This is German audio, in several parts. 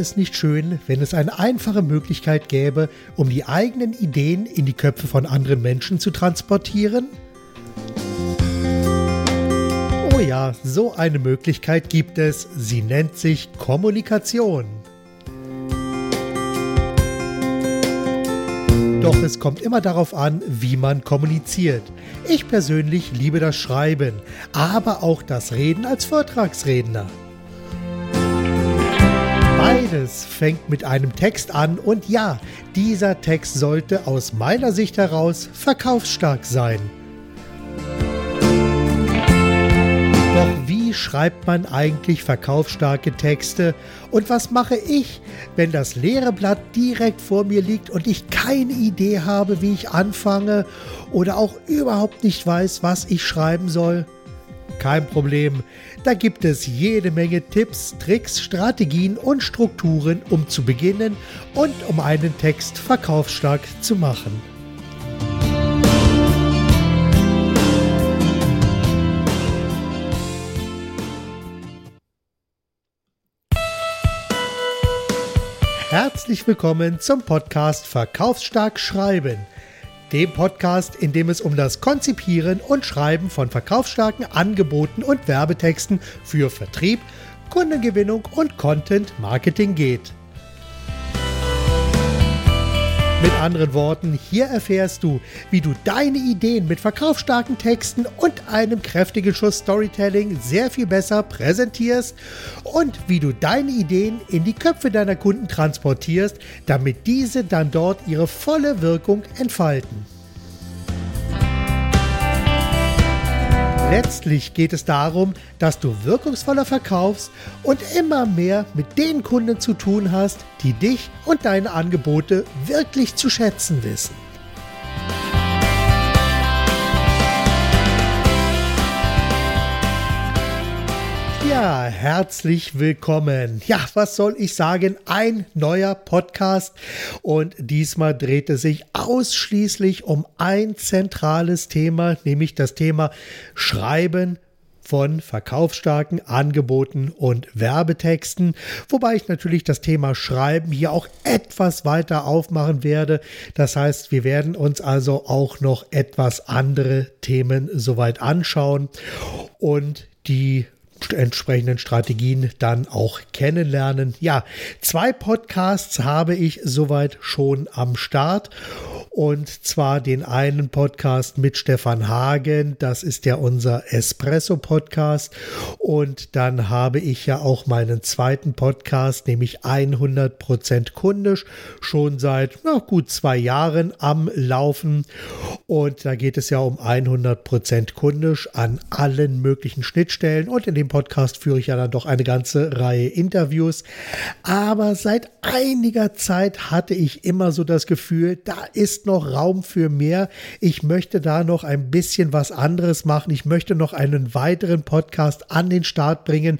es nicht schön, wenn es eine einfache Möglichkeit gäbe, um die eigenen Ideen in die Köpfe von anderen Menschen zu transportieren? Oh ja, so eine Möglichkeit gibt es. Sie nennt sich Kommunikation. Doch es kommt immer darauf an, wie man kommuniziert. Ich persönlich liebe das Schreiben, aber auch das Reden als Vortragsredner. Beides fängt mit einem Text an und ja, dieser Text sollte aus meiner Sicht heraus verkaufsstark sein. Doch wie schreibt man eigentlich verkaufsstarke Texte? Und was mache ich, wenn das leere Blatt direkt vor mir liegt und ich keine Idee habe, wie ich anfange oder auch überhaupt nicht weiß, was ich schreiben soll? Kein Problem. Da gibt es jede Menge Tipps, Tricks, Strategien und Strukturen, um zu beginnen und um einen Text verkaufsstark zu machen. Herzlich willkommen zum Podcast Verkaufsstark Schreiben. Dem Podcast, in dem es um das Konzipieren und Schreiben von verkaufsstarken Angeboten und Werbetexten für Vertrieb, Kundengewinnung und Content Marketing geht. Mit anderen Worten, hier erfährst du, wie du deine Ideen mit verkaufsstarken Texten und einem kräftigen Schuss Storytelling sehr viel besser präsentierst und wie du deine Ideen in die Köpfe deiner Kunden transportierst, damit diese dann dort ihre volle Wirkung entfalten. Letztlich geht es darum, dass du wirkungsvoller verkaufst und immer mehr mit den Kunden zu tun hast, die dich und deine Angebote wirklich zu schätzen wissen. Ja, herzlich willkommen. Ja, was soll ich sagen? Ein neuer Podcast und diesmal dreht es sich ausschließlich um ein zentrales Thema, nämlich das Thema Schreiben von verkaufsstarken Angeboten und Werbetexten, wobei ich natürlich das Thema Schreiben hier auch etwas weiter aufmachen werde. Das heißt, wir werden uns also auch noch etwas andere Themen soweit anschauen und die entsprechenden Strategien dann auch kennenlernen. Ja, zwei Podcasts habe ich soweit schon am Start und zwar den einen Podcast mit Stefan Hagen, das ist ja unser Espresso-Podcast. Und dann habe ich ja auch meinen zweiten Podcast, nämlich 100% kundisch, schon seit na, gut zwei Jahren am Laufen. Und da geht es ja um 100% kundisch an allen möglichen Schnittstellen. Und in dem Podcast führe ich ja dann doch eine ganze Reihe Interviews. Aber seit einiger Zeit hatte ich immer so das Gefühl, da ist noch Raum für mehr. Ich möchte da noch ein bisschen was anderes machen. Ich möchte noch einen weiteren Podcast an den Start bringen,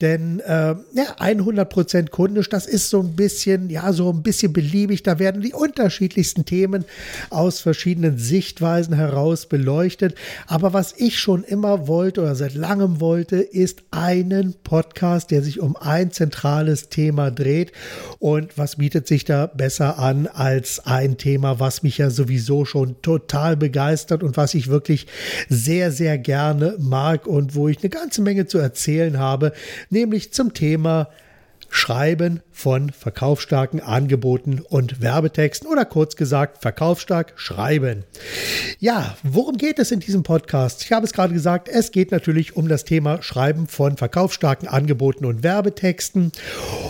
denn äh, ja, 100% kundisch, das ist so ein bisschen, ja, so ein bisschen beliebig. Da werden die unterschiedlichsten Themen aus verschiedenen Sichtweisen heraus beleuchtet. Aber was ich schon immer wollte oder seit langem wollte, ist einen Podcast, der sich um ein zentrales Thema dreht. Und was bietet sich da besser an als ein Thema, was mich ja sowieso schon total begeistert und was ich wirklich sehr, sehr gerne mag und wo ich eine ganze Menge zu erzählen habe, nämlich zum Thema Schreiben von verkaufsstarken Angeboten und Werbetexten oder kurz gesagt verkaufsstark schreiben. Ja, worum geht es in diesem Podcast? Ich habe es gerade gesagt, es geht natürlich um das Thema Schreiben von verkaufsstarken Angeboten und Werbetexten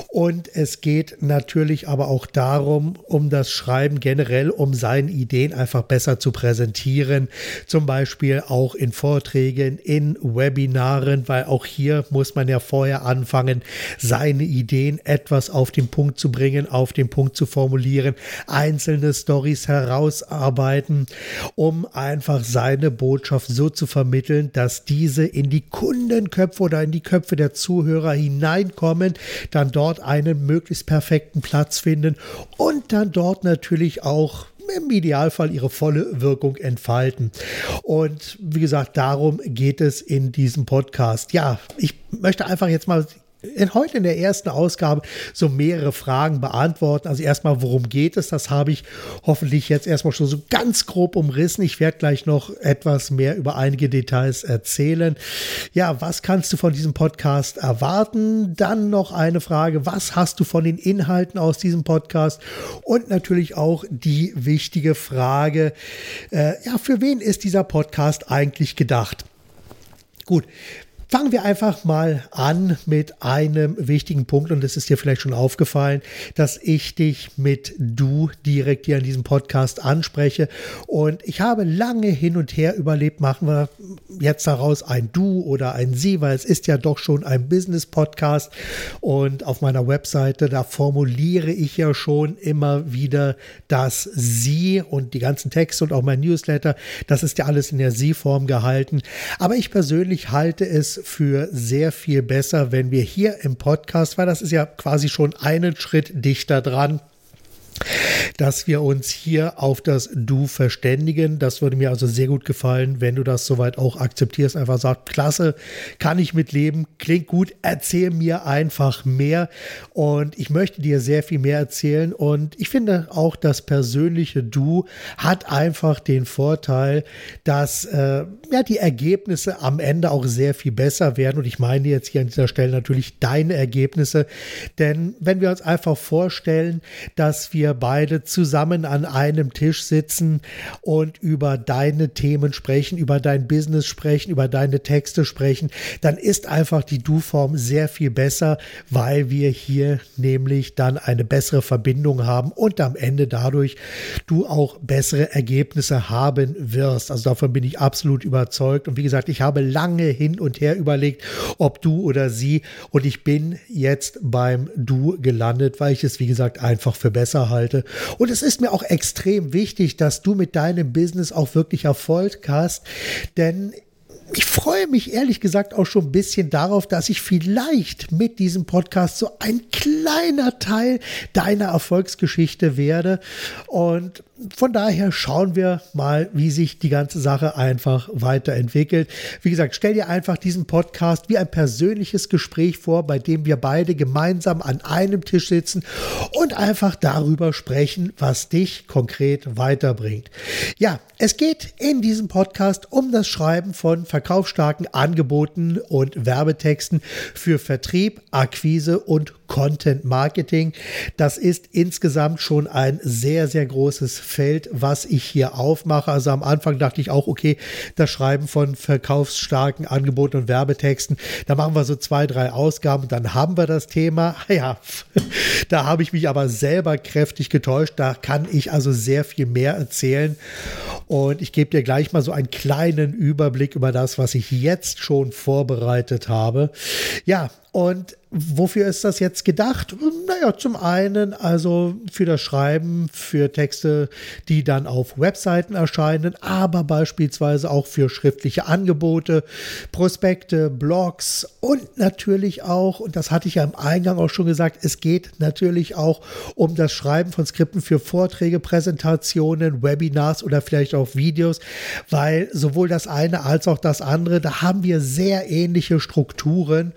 und es geht natürlich aber auch darum, um das Schreiben generell, um seine Ideen einfach besser zu präsentieren, zum Beispiel auch in Vorträgen, in Webinaren, weil auch hier muss man ja vorher anfangen, seine Ideen Ideen etwas auf den Punkt zu bringen, auf den Punkt zu formulieren, einzelne Stories herausarbeiten, um einfach seine Botschaft so zu vermitteln, dass diese in die Kundenköpfe oder in die Köpfe der Zuhörer hineinkommen, dann dort einen möglichst perfekten Platz finden und dann dort natürlich auch im Idealfall ihre volle Wirkung entfalten. Und wie gesagt, darum geht es in diesem Podcast. Ja, ich möchte einfach jetzt mal in, heute in der ersten Ausgabe so mehrere Fragen beantworten. Also erstmal, worum geht es? Das habe ich hoffentlich jetzt erstmal schon so ganz grob umrissen. Ich werde gleich noch etwas mehr über einige Details erzählen. Ja, was kannst du von diesem Podcast erwarten? Dann noch eine Frage, was hast du von den Inhalten aus diesem Podcast? Und natürlich auch die wichtige Frage, äh, ja, für wen ist dieser Podcast eigentlich gedacht? Gut, Fangen wir einfach mal an mit einem wichtigen Punkt und es ist dir vielleicht schon aufgefallen, dass ich dich mit du direkt hier in diesem Podcast anspreche. Und ich habe lange hin und her überlebt, machen wir jetzt daraus ein du oder ein sie, weil es ist ja doch schon ein Business Podcast und auf meiner Webseite, da formuliere ich ja schon immer wieder das sie und die ganzen Texte und auch mein Newsletter, das ist ja alles in der sie-Form gehalten, aber ich persönlich halte es für sehr viel besser, wenn wir hier im Podcast, weil das ist ja quasi schon einen Schritt dichter dran, dass wir uns hier auf das Du verständigen. Das würde mir also sehr gut gefallen, wenn du das soweit auch akzeptierst. Einfach sagst, klasse, kann ich mitleben, klingt gut, erzähl mir einfach mehr. Und ich möchte dir sehr viel mehr erzählen. Und ich finde auch, das persönliche Du hat einfach den Vorteil, dass äh, ja, die Ergebnisse am Ende auch sehr viel besser werden. Und ich meine jetzt hier an dieser Stelle natürlich deine Ergebnisse. Denn wenn wir uns einfach vorstellen, dass wir beide zusammen an einem Tisch sitzen und über deine Themen sprechen, über dein Business sprechen, über deine Texte sprechen, dann ist einfach die Du-Form sehr viel besser, weil wir hier nämlich dann eine bessere Verbindung haben und am Ende dadurch du auch bessere Ergebnisse haben wirst. Also davon bin ich absolut überzeugt. Und wie gesagt, ich habe lange hin und her überlegt, ob du oder sie. Und ich bin jetzt beim Du gelandet, weil ich es, wie gesagt, einfach für besser halte. Und es ist mir auch extrem wichtig, dass du mit deinem Business auch wirklich Erfolg hast, denn ich freue mich ehrlich gesagt auch schon ein bisschen darauf, dass ich vielleicht mit diesem Podcast so ein kleiner Teil deiner Erfolgsgeschichte werde. Und von daher schauen wir mal, wie sich die ganze Sache einfach weiterentwickelt. Wie gesagt, stell dir einfach diesen Podcast wie ein persönliches Gespräch vor, bei dem wir beide gemeinsam an einem Tisch sitzen und einfach darüber sprechen, was dich konkret weiterbringt. Ja, es geht in diesem Podcast um das Schreiben von verkaufsstarken Angeboten und Werbetexten für Vertrieb, Akquise und Content Marketing. Das ist insgesamt schon ein sehr, sehr großes Feld, was ich hier aufmache. Also am Anfang dachte ich auch, okay, das Schreiben von verkaufsstarken Angeboten und Werbetexten, da machen wir so zwei, drei Ausgaben, dann haben wir das Thema. Ja, da habe ich mich aber selber kräftig getäuscht. Da kann ich also sehr viel mehr erzählen. Und ich gebe dir gleich mal so einen kleinen Überblick über das, was ich jetzt schon vorbereitet habe. Ja, und wofür ist das jetzt gedacht? Naja, zum einen also für das Schreiben, für Texte, die dann auf Webseiten erscheinen, aber beispielsweise auch für schriftliche Angebote, Prospekte, Blogs und natürlich auch, und das hatte ich ja im Eingang auch schon gesagt, es geht natürlich auch um das Schreiben von Skripten für Vorträge, Präsentationen, Webinars oder vielleicht auch Videos, weil sowohl das eine als auch das andere, da haben wir sehr ähnliche Strukturen.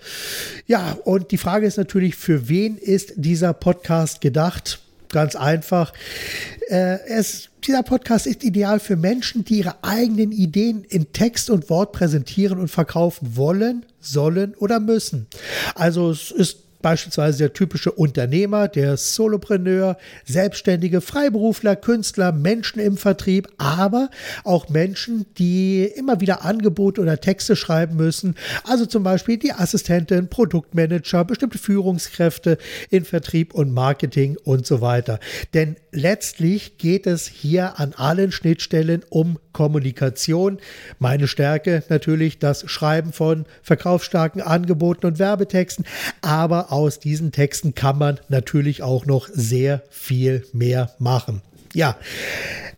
Ja, und die Frage ist natürlich, für wen ist dieser Podcast gedacht? Ganz einfach. Äh, es, dieser Podcast ist ideal für Menschen, die ihre eigenen Ideen in Text und Wort präsentieren und verkaufen wollen, sollen oder müssen. Also es ist Beispielsweise der typische Unternehmer, der Solopreneur, Selbstständige, Freiberufler, Künstler, Menschen im Vertrieb, aber auch Menschen, die immer wieder Angebote oder Texte schreiben müssen. Also zum Beispiel die Assistentin, Produktmanager, bestimmte Führungskräfte in Vertrieb und Marketing und so weiter. Denn letztlich geht es hier an allen Schnittstellen um Kommunikation. Meine Stärke natürlich das Schreiben von verkaufsstarken Angeboten und Werbetexten, aber aus diesen Texten kann man natürlich auch noch sehr viel mehr machen. Ja,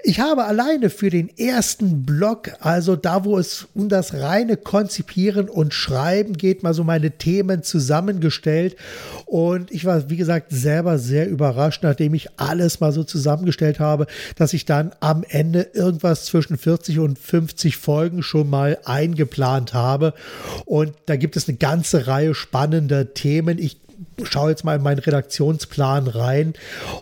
ich habe alleine für den ersten Blog, also da, wo es um das reine Konzipieren und Schreiben geht, mal so meine Themen zusammengestellt. Und ich war, wie gesagt, selber sehr überrascht, nachdem ich alles mal so zusammengestellt habe, dass ich dann am Ende irgendwas zwischen 40 und 50 Folgen schon mal eingeplant habe. Und da gibt es eine ganze Reihe spannender Themen. Ich schaue jetzt mal in meinen Redaktionsplan rein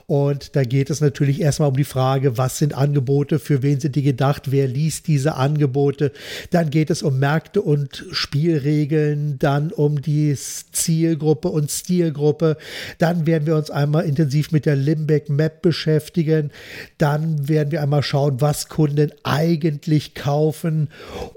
und da geht es natürlich erstmal um die Frage, was sind Angebote, für wen sind die gedacht, wer liest diese Angebote. Dann geht es um Märkte und Spielregeln, dann um die Zielgruppe und Stilgruppe. Dann werden wir uns einmal intensiv mit der Limbeck Map beschäftigen. Dann werden wir einmal schauen, was Kunden eigentlich kaufen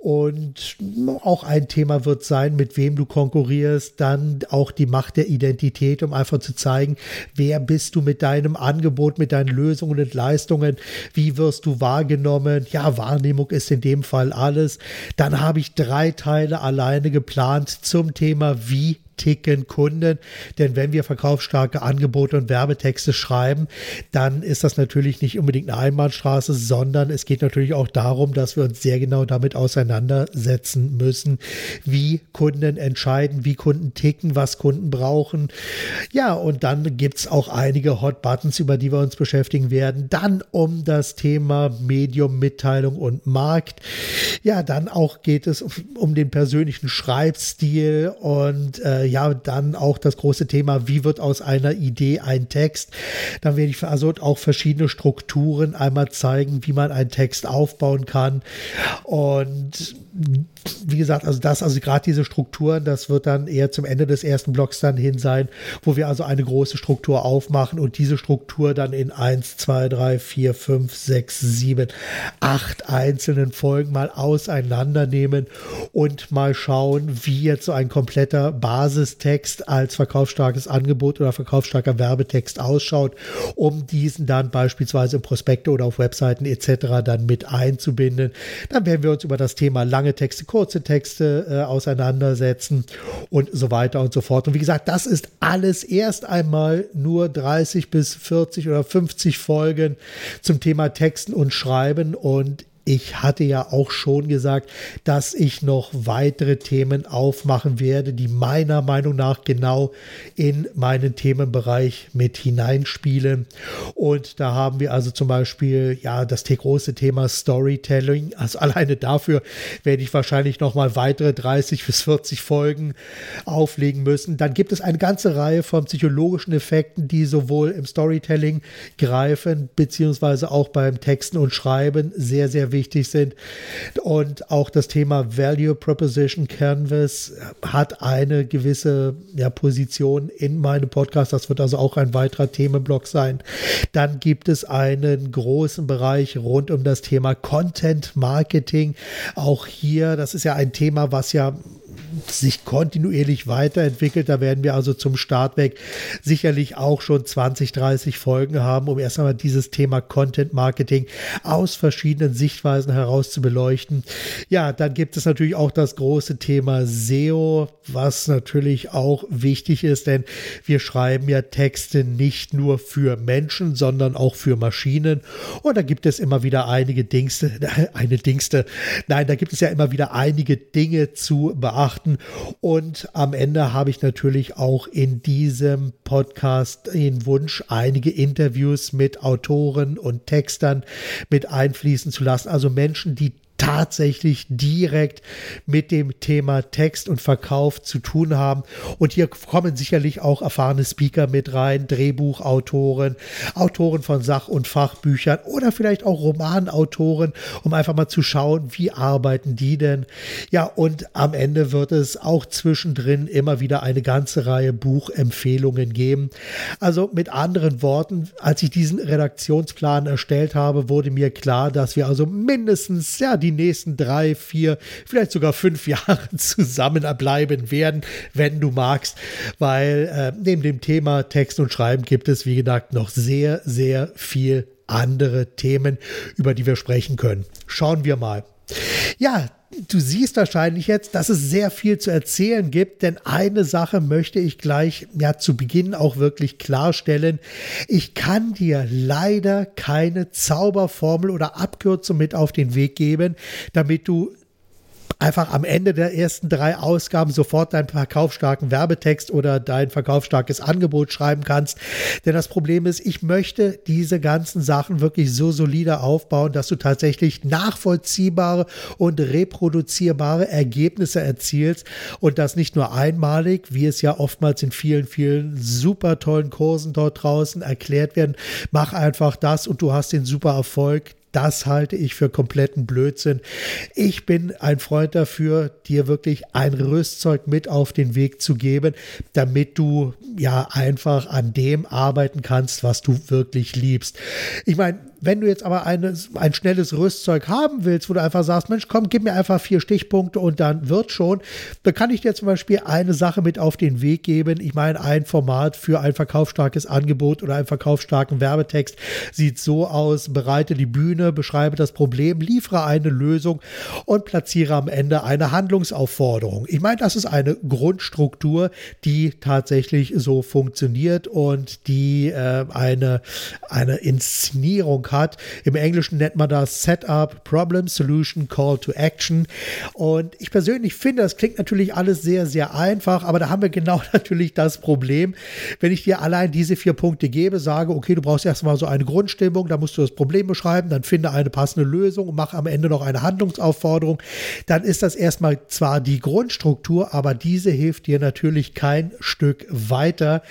und auch ein Thema wird sein, mit wem du konkurrierst. Dann auch die Macht der Identität Identität, um einfach zu zeigen, wer bist du mit deinem Angebot, mit deinen Lösungen und Leistungen, wie wirst du wahrgenommen. Ja, Wahrnehmung ist in dem Fall alles. Dann habe ich drei Teile alleine geplant zum Thema, wie ticken Kunden. Denn wenn wir verkaufsstarke Angebote und Werbetexte schreiben, dann ist das natürlich nicht unbedingt eine Einbahnstraße, sondern es geht natürlich auch darum, dass wir uns sehr genau damit auseinandersetzen müssen, wie Kunden entscheiden, wie Kunden ticken, was Kunden brauchen. Ja, und dann gibt es auch einige Hot Buttons, über die wir uns beschäftigen werden. Dann um das Thema Medium, Mitteilung und Markt. Ja, dann auch geht es um, den persönlichen Schreibstil und äh, ja, dann auch das große Thema, wie wird aus einer Idee ein Text? Dann werde ich also auch verschiedene Strukturen einmal zeigen, wie man einen Text aufbauen kann. Und wie gesagt, also das, also gerade diese Strukturen, das wird dann eher zum Ende des ersten Blocks dann hin sein, wo wir also eine große Struktur aufmachen und diese Struktur dann in 1, 2, 3, 4, 5, 6, 7, 8 einzelnen Folgen mal auseinandernehmen und mal schauen, wie jetzt so ein kompletter Basistext als verkaufsstarkes Angebot oder verkaufsstarker Werbetext ausschaut, um diesen dann beispielsweise im Prospekte oder auf Webseiten etc. dann mit einzubinden. Dann werden wir uns über das Thema lange Texte, kurze Texte äh, auseinandersetzen und so weiter und so fort. Und wie gesagt, das ist alles erst einmal nur 30 bis 40 oder 50 Folgen zum Thema Texten und Schreiben und ich hatte ja auch schon gesagt, dass ich noch weitere Themen aufmachen werde, die meiner Meinung nach genau in meinen Themenbereich mit hineinspielen. Und da haben wir also zum Beispiel ja das große Thema Storytelling. Also alleine dafür werde ich wahrscheinlich noch mal weitere 30 bis 40 Folgen auflegen müssen. Dann gibt es eine ganze Reihe von psychologischen Effekten, die sowohl im Storytelling greifen beziehungsweise auch beim Texten und Schreiben sehr sehr wichtig sind. Und auch das Thema Value Proposition Canvas hat eine gewisse ja, Position in meinem Podcast. Das wird also auch ein weiterer Themenblock sein. Dann gibt es einen großen Bereich rund um das Thema Content Marketing. Auch hier, das ist ja ein Thema, was ja sich kontinuierlich weiterentwickelt. Da werden wir also zum Start weg sicherlich auch schon 20, 30 Folgen haben, um erst einmal dieses Thema Content Marketing aus verschiedenen Sichtweisen heraus zu beleuchten. Ja, dann gibt es natürlich auch das große Thema SEO, was natürlich auch wichtig ist, denn wir schreiben ja Texte nicht nur für Menschen, sondern auch für Maschinen. Und da gibt es immer wieder einige Dingste, eine Dingste, nein, da gibt es ja immer wieder einige Dinge zu beachten und am Ende habe ich natürlich auch in diesem Podcast den Wunsch, einige Interviews mit Autoren und Textern mit einfließen zu lassen. Also Menschen, die tatsächlich direkt mit dem Thema Text und Verkauf zu tun haben. Und hier kommen sicherlich auch erfahrene Speaker mit rein, Drehbuchautoren, Autoren von Sach- und Fachbüchern oder vielleicht auch Romanautoren, um einfach mal zu schauen, wie arbeiten die denn. Ja, und am Ende wird es auch zwischendrin immer wieder eine ganze Reihe Buchempfehlungen geben. Also mit anderen Worten, als ich diesen Redaktionsplan erstellt habe, wurde mir klar, dass wir also mindestens ja die nächsten drei, vier, vielleicht sogar fünf Jahre zusammenbleiben werden, wenn du magst, weil äh, neben dem Thema Text und Schreiben gibt es, wie gesagt, noch sehr, sehr viel andere Themen, über die wir sprechen können. Schauen wir mal. Ja, du siehst wahrscheinlich jetzt, dass es sehr viel zu erzählen gibt, denn eine Sache möchte ich gleich ja zu Beginn auch wirklich klarstellen. Ich kann dir leider keine Zauberformel oder Abkürzung mit auf den Weg geben, damit du einfach am Ende der ersten drei Ausgaben sofort deinen verkaufsstarken Werbetext oder dein verkaufsstarkes Angebot schreiben kannst. Denn das Problem ist, ich möchte diese ganzen Sachen wirklich so solide aufbauen, dass du tatsächlich nachvollziehbare und reproduzierbare Ergebnisse erzielst und das nicht nur einmalig, wie es ja oftmals in vielen, vielen super tollen Kursen dort draußen erklärt werden. Mach einfach das und du hast den super Erfolg das halte ich für kompletten Blödsinn. Ich bin ein Freund dafür, dir wirklich ein Rüstzeug mit auf den Weg zu geben, damit du ja einfach an dem arbeiten kannst, was du wirklich liebst. Ich meine, wenn du jetzt aber eine, ein schnelles Rüstzeug haben willst, wo du einfach sagst, Mensch, komm, gib mir einfach vier Stichpunkte und dann wird schon, dann kann ich dir zum Beispiel eine Sache mit auf den Weg geben. Ich meine, ein Format für ein verkaufsstarkes Angebot oder einen verkaufsstarken Werbetext sieht so aus, bereite die Bühne, beschreibe das Problem, liefere eine Lösung und platziere am Ende eine Handlungsaufforderung. Ich meine, das ist eine Grundstruktur, die tatsächlich so funktioniert und die äh, eine, eine Inszenierung hat hat. Im Englischen nennt man das Setup, Problem, Solution, Call to Action. Und ich persönlich finde, das klingt natürlich alles sehr, sehr einfach, aber da haben wir genau natürlich das Problem. Wenn ich dir allein diese vier Punkte gebe, sage, okay, du brauchst erstmal so eine Grundstimmung, da musst du das Problem beschreiben, dann finde eine passende Lösung und mach am Ende noch eine Handlungsaufforderung, dann ist das erstmal zwar die Grundstruktur, aber diese hilft dir natürlich kein Stück weiter,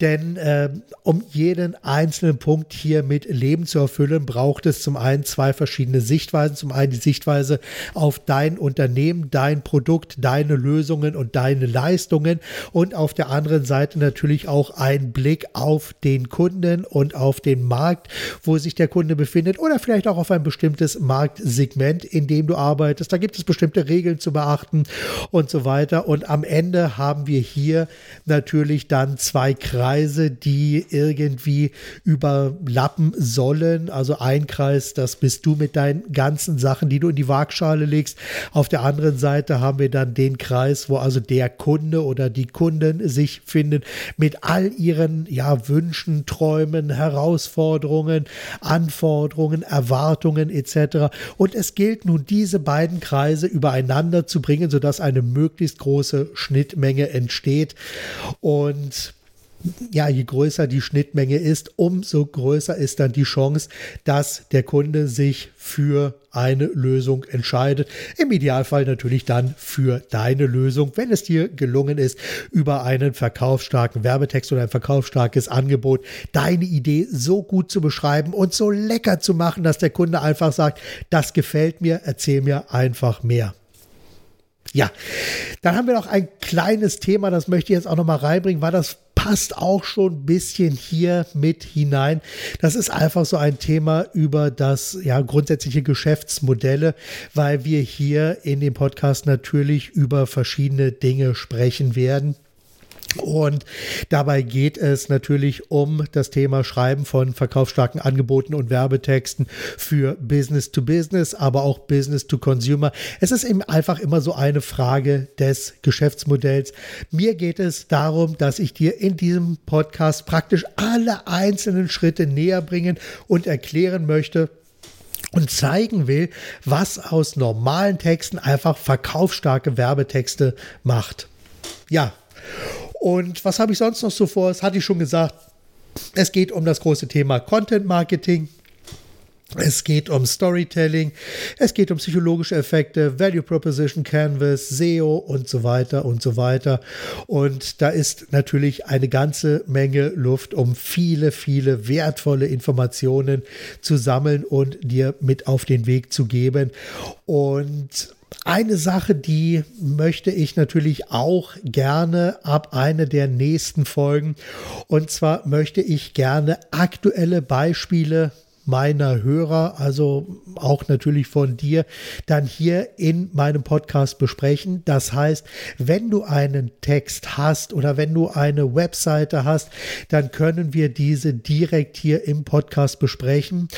denn äh, um jeden einzelnen Punkt hier mit Leben zu erfüllen, erfüllen, braucht es zum einen zwei verschiedene Sichtweisen. Zum einen die Sichtweise auf dein Unternehmen, dein Produkt, deine Lösungen und deine Leistungen und auf der anderen Seite natürlich auch ein Blick auf den Kunden und auf den Markt, wo sich der Kunde befindet oder vielleicht auch auf ein bestimmtes Marktsegment, in dem du arbeitest. Da gibt es bestimmte Regeln zu beachten und so weiter. Und am Ende haben wir hier natürlich dann zwei Kreise, die irgendwie überlappen sollen. Also ein Kreis, das bist du mit deinen ganzen Sachen, die du in die Waagschale legst. Auf der anderen Seite haben wir dann den Kreis, wo also der Kunde oder die Kunden sich finden mit all ihren ja, Wünschen, Träumen, Herausforderungen, Anforderungen, Erwartungen etc. Und es gilt nun, diese beiden Kreise übereinander zu bringen, sodass eine möglichst große Schnittmenge entsteht. Und ja, je größer die Schnittmenge ist, umso größer ist dann die Chance, dass der Kunde sich für eine Lösung entscheidet. Im Idealfall natürlich dann für deine Lösung, wenn es dir gelungen ist, über einen verkaufsstarken Werbetext oder ein verkaufsstarkes Angebot deine Idee so gut zu beschreiben und so lecker zu machen, dass der Kunde einfach sagt, das gefällt mir, erzähl mir einfach mehr. Ja, dann haben wir noch ein kleines Thema, das möchte ich jetzt auch noch mal reinbringen, weil das passt auch schon ein bisschen hier mit hinein. Das ist einfach so ein Thema über das ja grundsätzliche Geschäftsmodelle, weil wir hier in dem Podcast natürlich über verschiedene Dinge sprechen werden. Und dabei geht es natürlich um das Thema Schreiben von verkaufsstarken Angeboten und Werbetexten für Business to Business, aber auch Business to Consumer. Es ist eben einfach immer so eine Frage des Geschäftsmodells. Mir geht es darum, dass ich dir in diesem Podcast praktisch alle einzelnen Schritte näher bringen und erklären möchte, und zeigen will, was aus normalen Texten einfach verkaufsstarke Werbetexte macht. Ja, und was habe ich sonst noch so vor? Das hatte ich schon gesagt. Es geht um das große Thema Content Marketing. Es geht um Storytelling, es geht um psychologische Effekte, Value Proposition, Canvas, SEO und so weiter und so weiter. Und da ist natürlich eine ganze Menge Luft, um viele, viele wertvolle Informationen zu sammeln und dir mit auf den Weg zu geben. Und eine Sache, die möchte ich natürlich auch gerne ab einer der nächsten Folgen. Und zwar möchte ich gerne aktuelle Beispiele meiner Hörer, also auch natürlich von dir, dann hier in meinem Podcast besprechen. Das heißt, wenn du einen Text hast oder wenn du eine Webseite hast, dann können wir diese direkt hier im Podcast besprechen.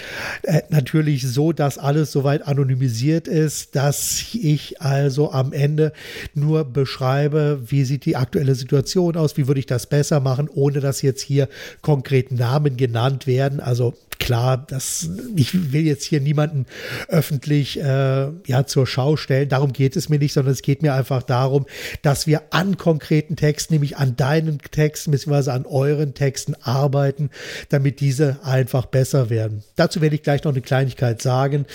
Äh, natürlich so, dass alles soweit anonymisiert ist, dass ich also am Ende nur beschreibe, wie sieht die aktuelle Situation aus, wie würde ich das besser machen, ohne dass jetzt hier konkret Namen genannt werden. Also klar, das, ich will jetzt hier niemanden öffentlich äh, ja, zur Schau stellen. Darum geht es mir nicht, sondern es geht mir einfach darum, dass wir an konkreten Texten, nämlich an deinen Texten bzw. an euren Texten arbeiten, damit diese einfach besser werden. Dazu werde ich gleich noch eine Kleinigkeit sagen.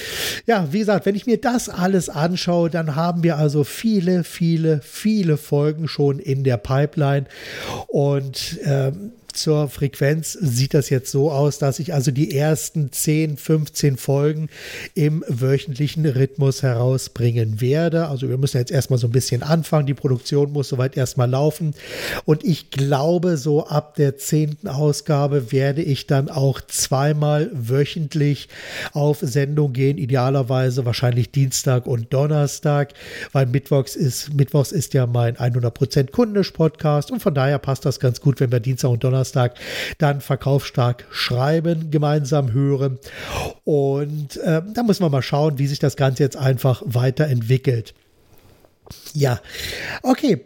Ja, wie gesagt, wenn ich mir das alles anschaue, dann haben wir also viele, viele, viele Folgen schon in der Pipeline und ähm, zur Frequenz sieht das jetzt so aus, dass ich also die ersten 10, 15 Folgen im wöchentlichen Rhythmus herausbringen werde. Also wir müssen jetzt erstmal so ein bisschen anfangen. Die Produktion muss soweit erstmal laufen. Und ich glaube, so ab der zehnten Ausgabe werde ich dann auch zweimal wöchentlich auf Sendung gehen. Idealerweise wahrscheinlich Dienstag und Donnerstag, weil Mittwochs ist, Mittwochs ist ja mein 100% Kundisch Podcast und von daher passt das ganz gut, wenn wir Dienstag und Donnerstag Donnerstag dann verkaufsstark schreiben, gemeinsam hören. Und äh, da muss man mal schauen, wie sich das Ganze jetzt einfach weiterentwickelt. Ja, okay.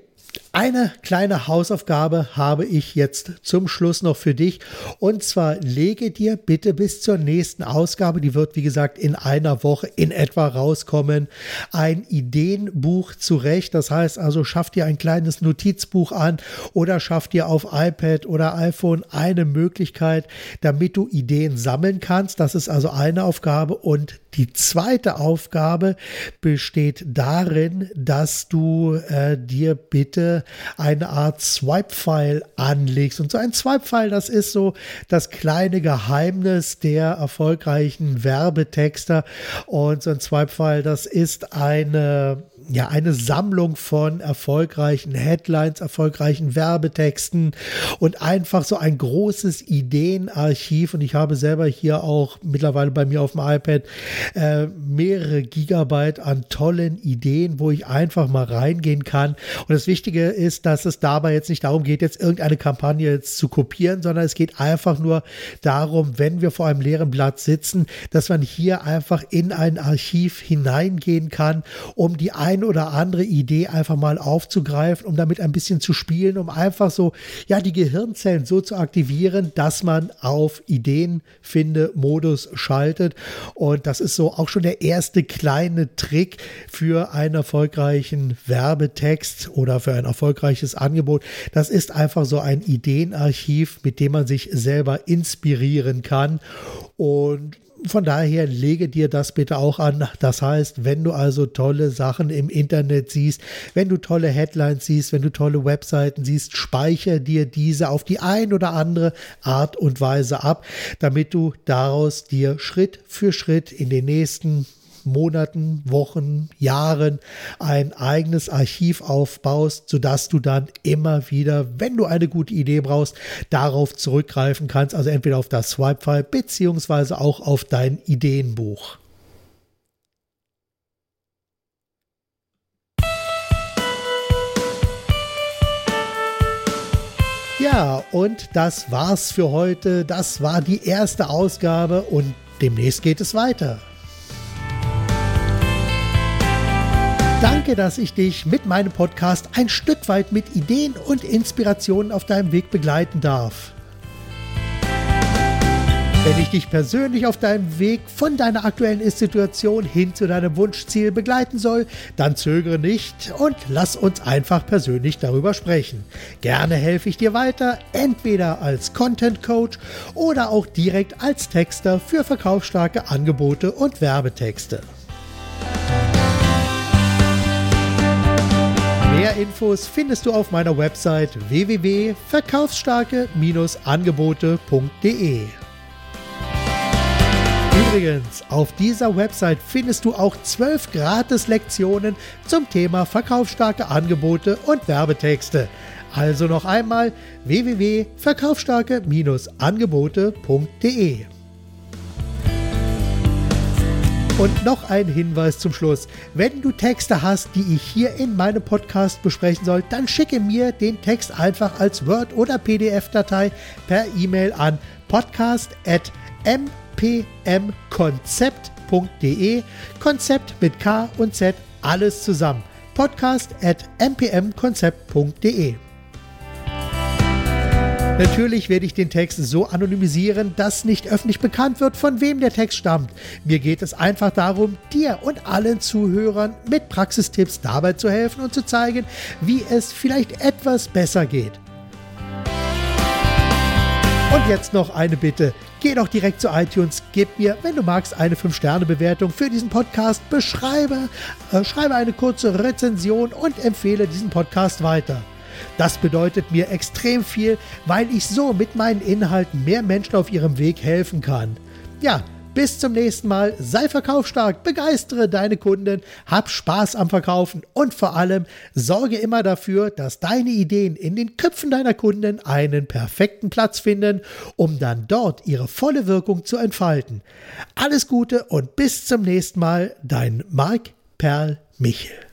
Eine kleine Hausaufgabe habe ich jetzt zum Schluss noch für dich. Und zwar lege dir bitte bis zur nächsten Ausgabe, die wird wie gesagt in einer Woche in etwa rauskommen, ein Ideenbuch zurecht. Das heißt also, schaff dir ein kleines Notizbuch an oder schaff dir auf iPad oder iPhone eine Möglichkeit, damit du Ideen sammeln kannst. Das ist also eine Aufgabe. Und die zweite Aufgabe besteht darin, dass du äh, dir bitte eine Art Swipe-File anlegst. Und so ein Swipe-File, das ist so das kleine Geheimnis der erfolgreichen Werbetexter. Und so ein Swipe-File, das ist eine ja, eine Sammlung von erfolgreichen Headlines, erfolgreichen Werbetexten und einfach so ein großes Ideenarchiv. Und ich habe selber hier auch mittlerweile bei mir auf dem iPad äh, mehrere Gigabyte an tollen Ideen, wo ich einfach mal reingehen kann. Und das Wichtige ist, dass es dabei jetzt nicht darum geht, jetzt irgendeine Kampagne jetzt zu kopieren, sondern es geht einfach nur darum, wenn wir vor einem leeren Blatt sitzen, dass man hier einfach in ein Archiv hineingehen kann, um die ein ein oder andere Idee einfach mal aufzugreifen, um damit ein bisschen zu spielen, um einfach so, ja, die Gehirnzellen so zu aktivieren, dass man auf Ideenfinde-Modus schaltet. Und das ist so auch schon der erste kleine Trick für einen erfolgreichen Werbetext oder für ein erfolgreiches Angebot. Das ist einfach so ein Ideenarchiv, mit dem man sich selber inspirieren kann. Und von daher lege dir das bitte auch an. Das heißt, wenn du also tolle Sachen im Internet siehst, wenn du tolle Headlines siehst, wenn du tolle Webseiten siehst, speichere dir diese auf die ein oder andere Art und Weise ab, damit du daraus dir Schritt für Schritt in den nächsten Monaten, Wochen, Jahren ein eigenes Archiv aufbaust, sodass du dann immer wieder, wenn du eine gute Idee brauchst, darauf zurückgreifen kannst. Also entweder auf das Swipe-File beziehungsweise auch auf dein Ideenbuch. Ja, und das war's für heute. Das war die erste Ausgabe und demnächst geht es weiter. Danke, dass ich dich mit meinem Podcast ein Stück weit mit Ideen und Inspirationen auf deinem Weg begleiten darf. Wenn ich dich persönlich auf deinem Weg von deiner aktuellen Situation hin zu deinem Wunschziel begleiten soll, dann zögere nicht und lass uns einfach persönlich darüber sprechen. Gerne helfe ich dir weiter, entweder als Content Coach oder auch direkt als Texter für verkaufsstarke Angebote und Werbetexte. Mehr Infos findest du auf meiner Website www.verkaufsstarke-angebote.de. Übrigens, auf dieser Website findest du auch zwölf Gratis-Lektionen zum Thema verkaufsstarke Angebote und Werbetexte. Also noch einmal www.verkaufsstarke-angebote.de. Und noch ein Hinweis zum Schluss. Wenn du Texte hast, die ich hier in meinem Podcast besprechen soll, dann schicke mir den Text einfach als Word- oder PDF-Datei per E-Mail an podcast.mpmkonzept.de. Konzept mit K und Z, alles zusammen. podcast.mpmkonzept.de. Natürlich werde ich den Text so anonymisieren, dass nicht öffentlich bekannt wird, von wem der Text stammt. Mir geht es einfach darum, dir und allen Zuhörern mit Praxistipps dabei zu helfen und zu zeigen, wie es vielleicht etwas besser geht. Und jetzt noch eine Bitte. Geh doch direkt zu iTunes, gib mir, wenn du magst, eine 5-Sterne-Bewertung für diesen Podcast, beschreibe, äh, schreibe eine kurze Rezension und empfehle diesen Podcast weiter. Das bedeutet mir extrem viel, weil ich so mit meinen Inhalten mehr Menschen auf ihrem Weg helfen kann. Ja, bis zum nächsten Mal. Sei verkaufsstark, begeistere deine Kunden, hab Spaß am Verkaufen und vor allem sorge immer dafür, dass deine Ideen in den Köpfen deiner Kunden einen perfekten Platz finden, um dann dort ihre volle Wirkung zu entfalten. Alles Gute und bis zum nächsten Mal, dein Marc Perl Michel.